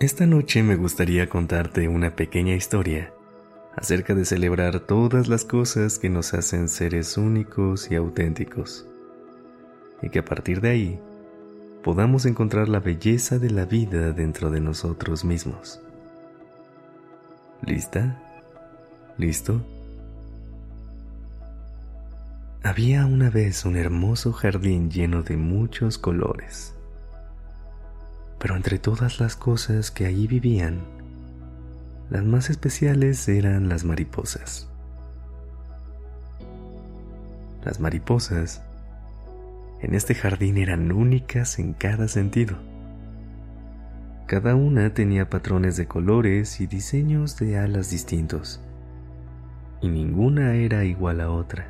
Esta noche me gustaría contarte una pequeña historia acerca de celebrar todas las cosas que nos hacen seres únicos y auténticos, y que a partir de ahí podamos encontrar la belleza de la vida dentro de nosotros mismos. ¿Lista? ¿Listo? Había una vez un hermoso jardín lleno de muchos colores pero entre todas las cosas que allí vivían, las más especiales eran las mariposas. Las mariposas en este jardín eran únicas en cada sentido. Cada una tenía patrones de colores y diseños de alas distintos, y ninguna era igual a otra.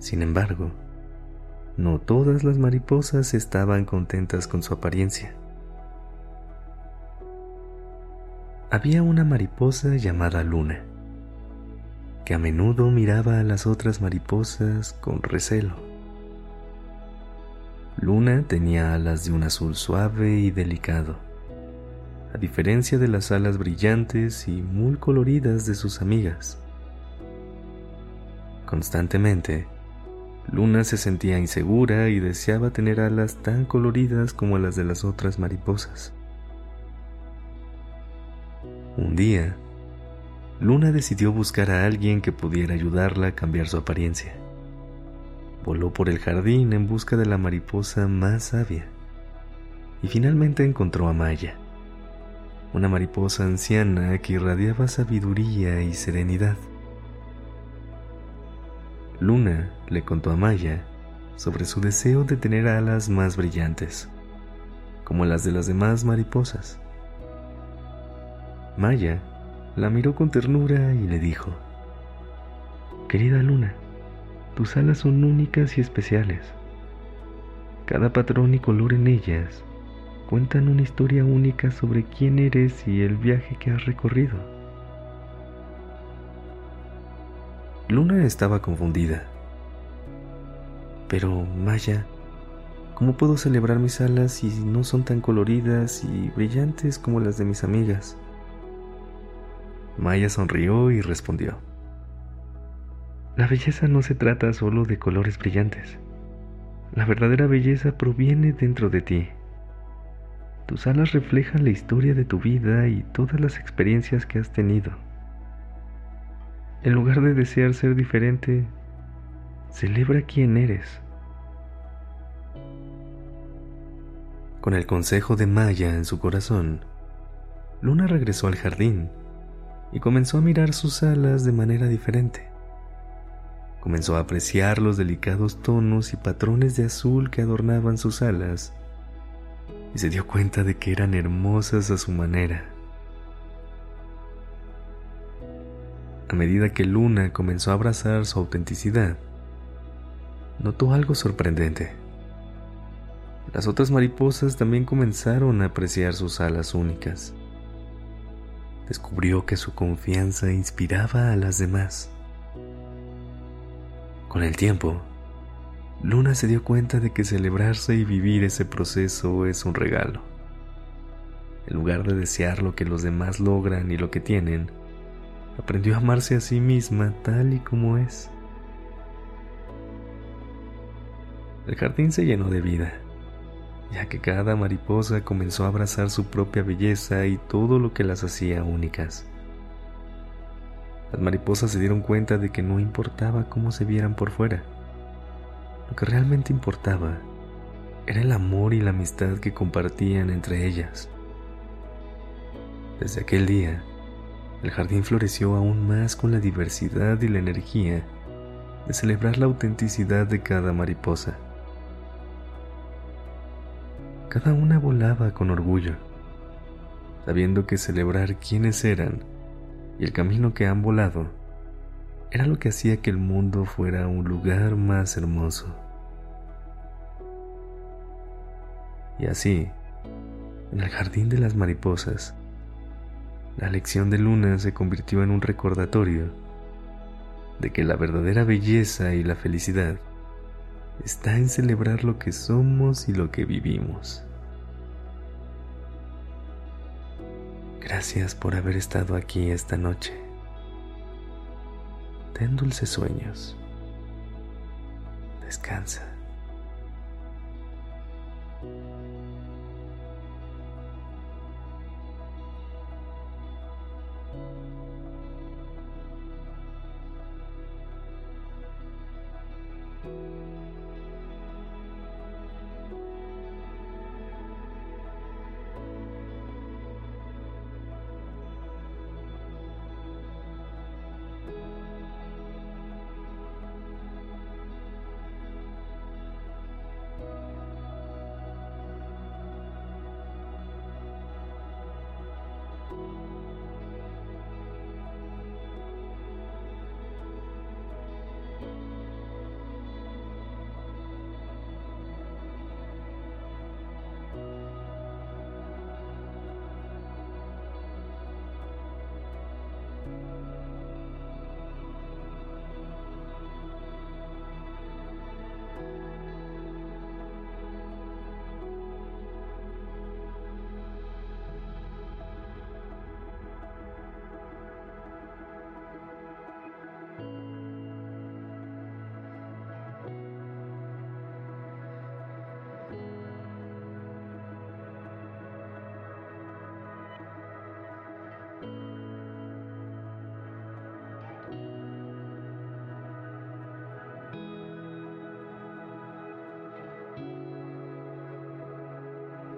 Sin embargo, no todas las mariposas estaban contentas con su apariencia. Había una mariposa llamada Luna, que a menudo miraba a las otras mariposas con recelo. Luna tenía alas de un azul suave y delicado, a diferencia de las alas brillantes y muy coloridas de sus amigas. Constantemente, Luna se sentía insegura y deseaba tener alas tan coloridas como las de las otras mariposas. Un día, Luna decidió buscar a alguien que pudiera ayudarla a cambiar su apariencia. Voló por el jardín en busca de la mariposa más sabia y finalmente encontró a Maya, una mariposa anciana que irradiaba sabiduría y serenidad. Luna le contó a Maya sobre su deseo de tener alas más brillantes, como las de las demás mariposas. Maya la miró con ternura y le dijo, Querida Luna, tus alas son únicas y especiales. Cada patrón y color en ellas cuentan una historia única sobre quién eres y el viaje que has recorrido. Luna estaba confundida. Pero, Maya, ¿cómo puedo celebrar mis alas si no son tan coloridas y brillantes como las de mis amigas? Maya sonrió y respondió. La belleza no se trata solo de colores brillantes. La verdadera belleza proviene dentro de ti. Tus alas reflejan la historia de tu vida y todas las experiencias que has tenido. En lugar de desear ser diferente, celebra quién eres. Con el consejo de Maya en su corazón, Luna regresó al jardín y comenzó a mirar sus alas de manera diferente. Comenzó a apreciar los delicados tonos y patrones de azul que adornaban sus alas y se dio cuenta de que eran hermosas a su manera. A medida que Luna comenzó a abrazar su autenticidad, notó algo sorprendente. Las otras mariposas también comenzaron a apreciar sus alas únicas. Descubrió que su confianza inspiraba a las demás. Con el tiempo, Luna se dio cuenta de que celebrarse y vivir ese proceso es un regalo. En lugar de desear lo que los demás logran y lo que tienen, aprendió a amarse a sí misma tal y como es. El jardín se llenó de vida, ya que cada mariposa comenzó a abrazar su propia belleza y todo lo que las hacía únicas. Las mariposas se dieron cuenta de que no importaba cómo se vieran por fuera. Lo que realmente importaba era el amor y la amistad que compartían entre ellas. Desde aquel día, el jardín floreció aún más con la diversidad y la energía de celebrar la autenticidad de cada mariposa. Cada una volaba con orgullo, sabiendo que celebrar quiénes eran y el camino que han volado era lo que hacía que el mundo fuera un lugar más hermoso. Y así, en el jardín de las mariposas, la lección de Luna se convirtió en un recordatorio de que la verdadera belleza y la felicidad está en celebrar lo que somos y lo que vivimos. Gracias por haber estado aquí esta noche. Ten dulces sueños. Descansa.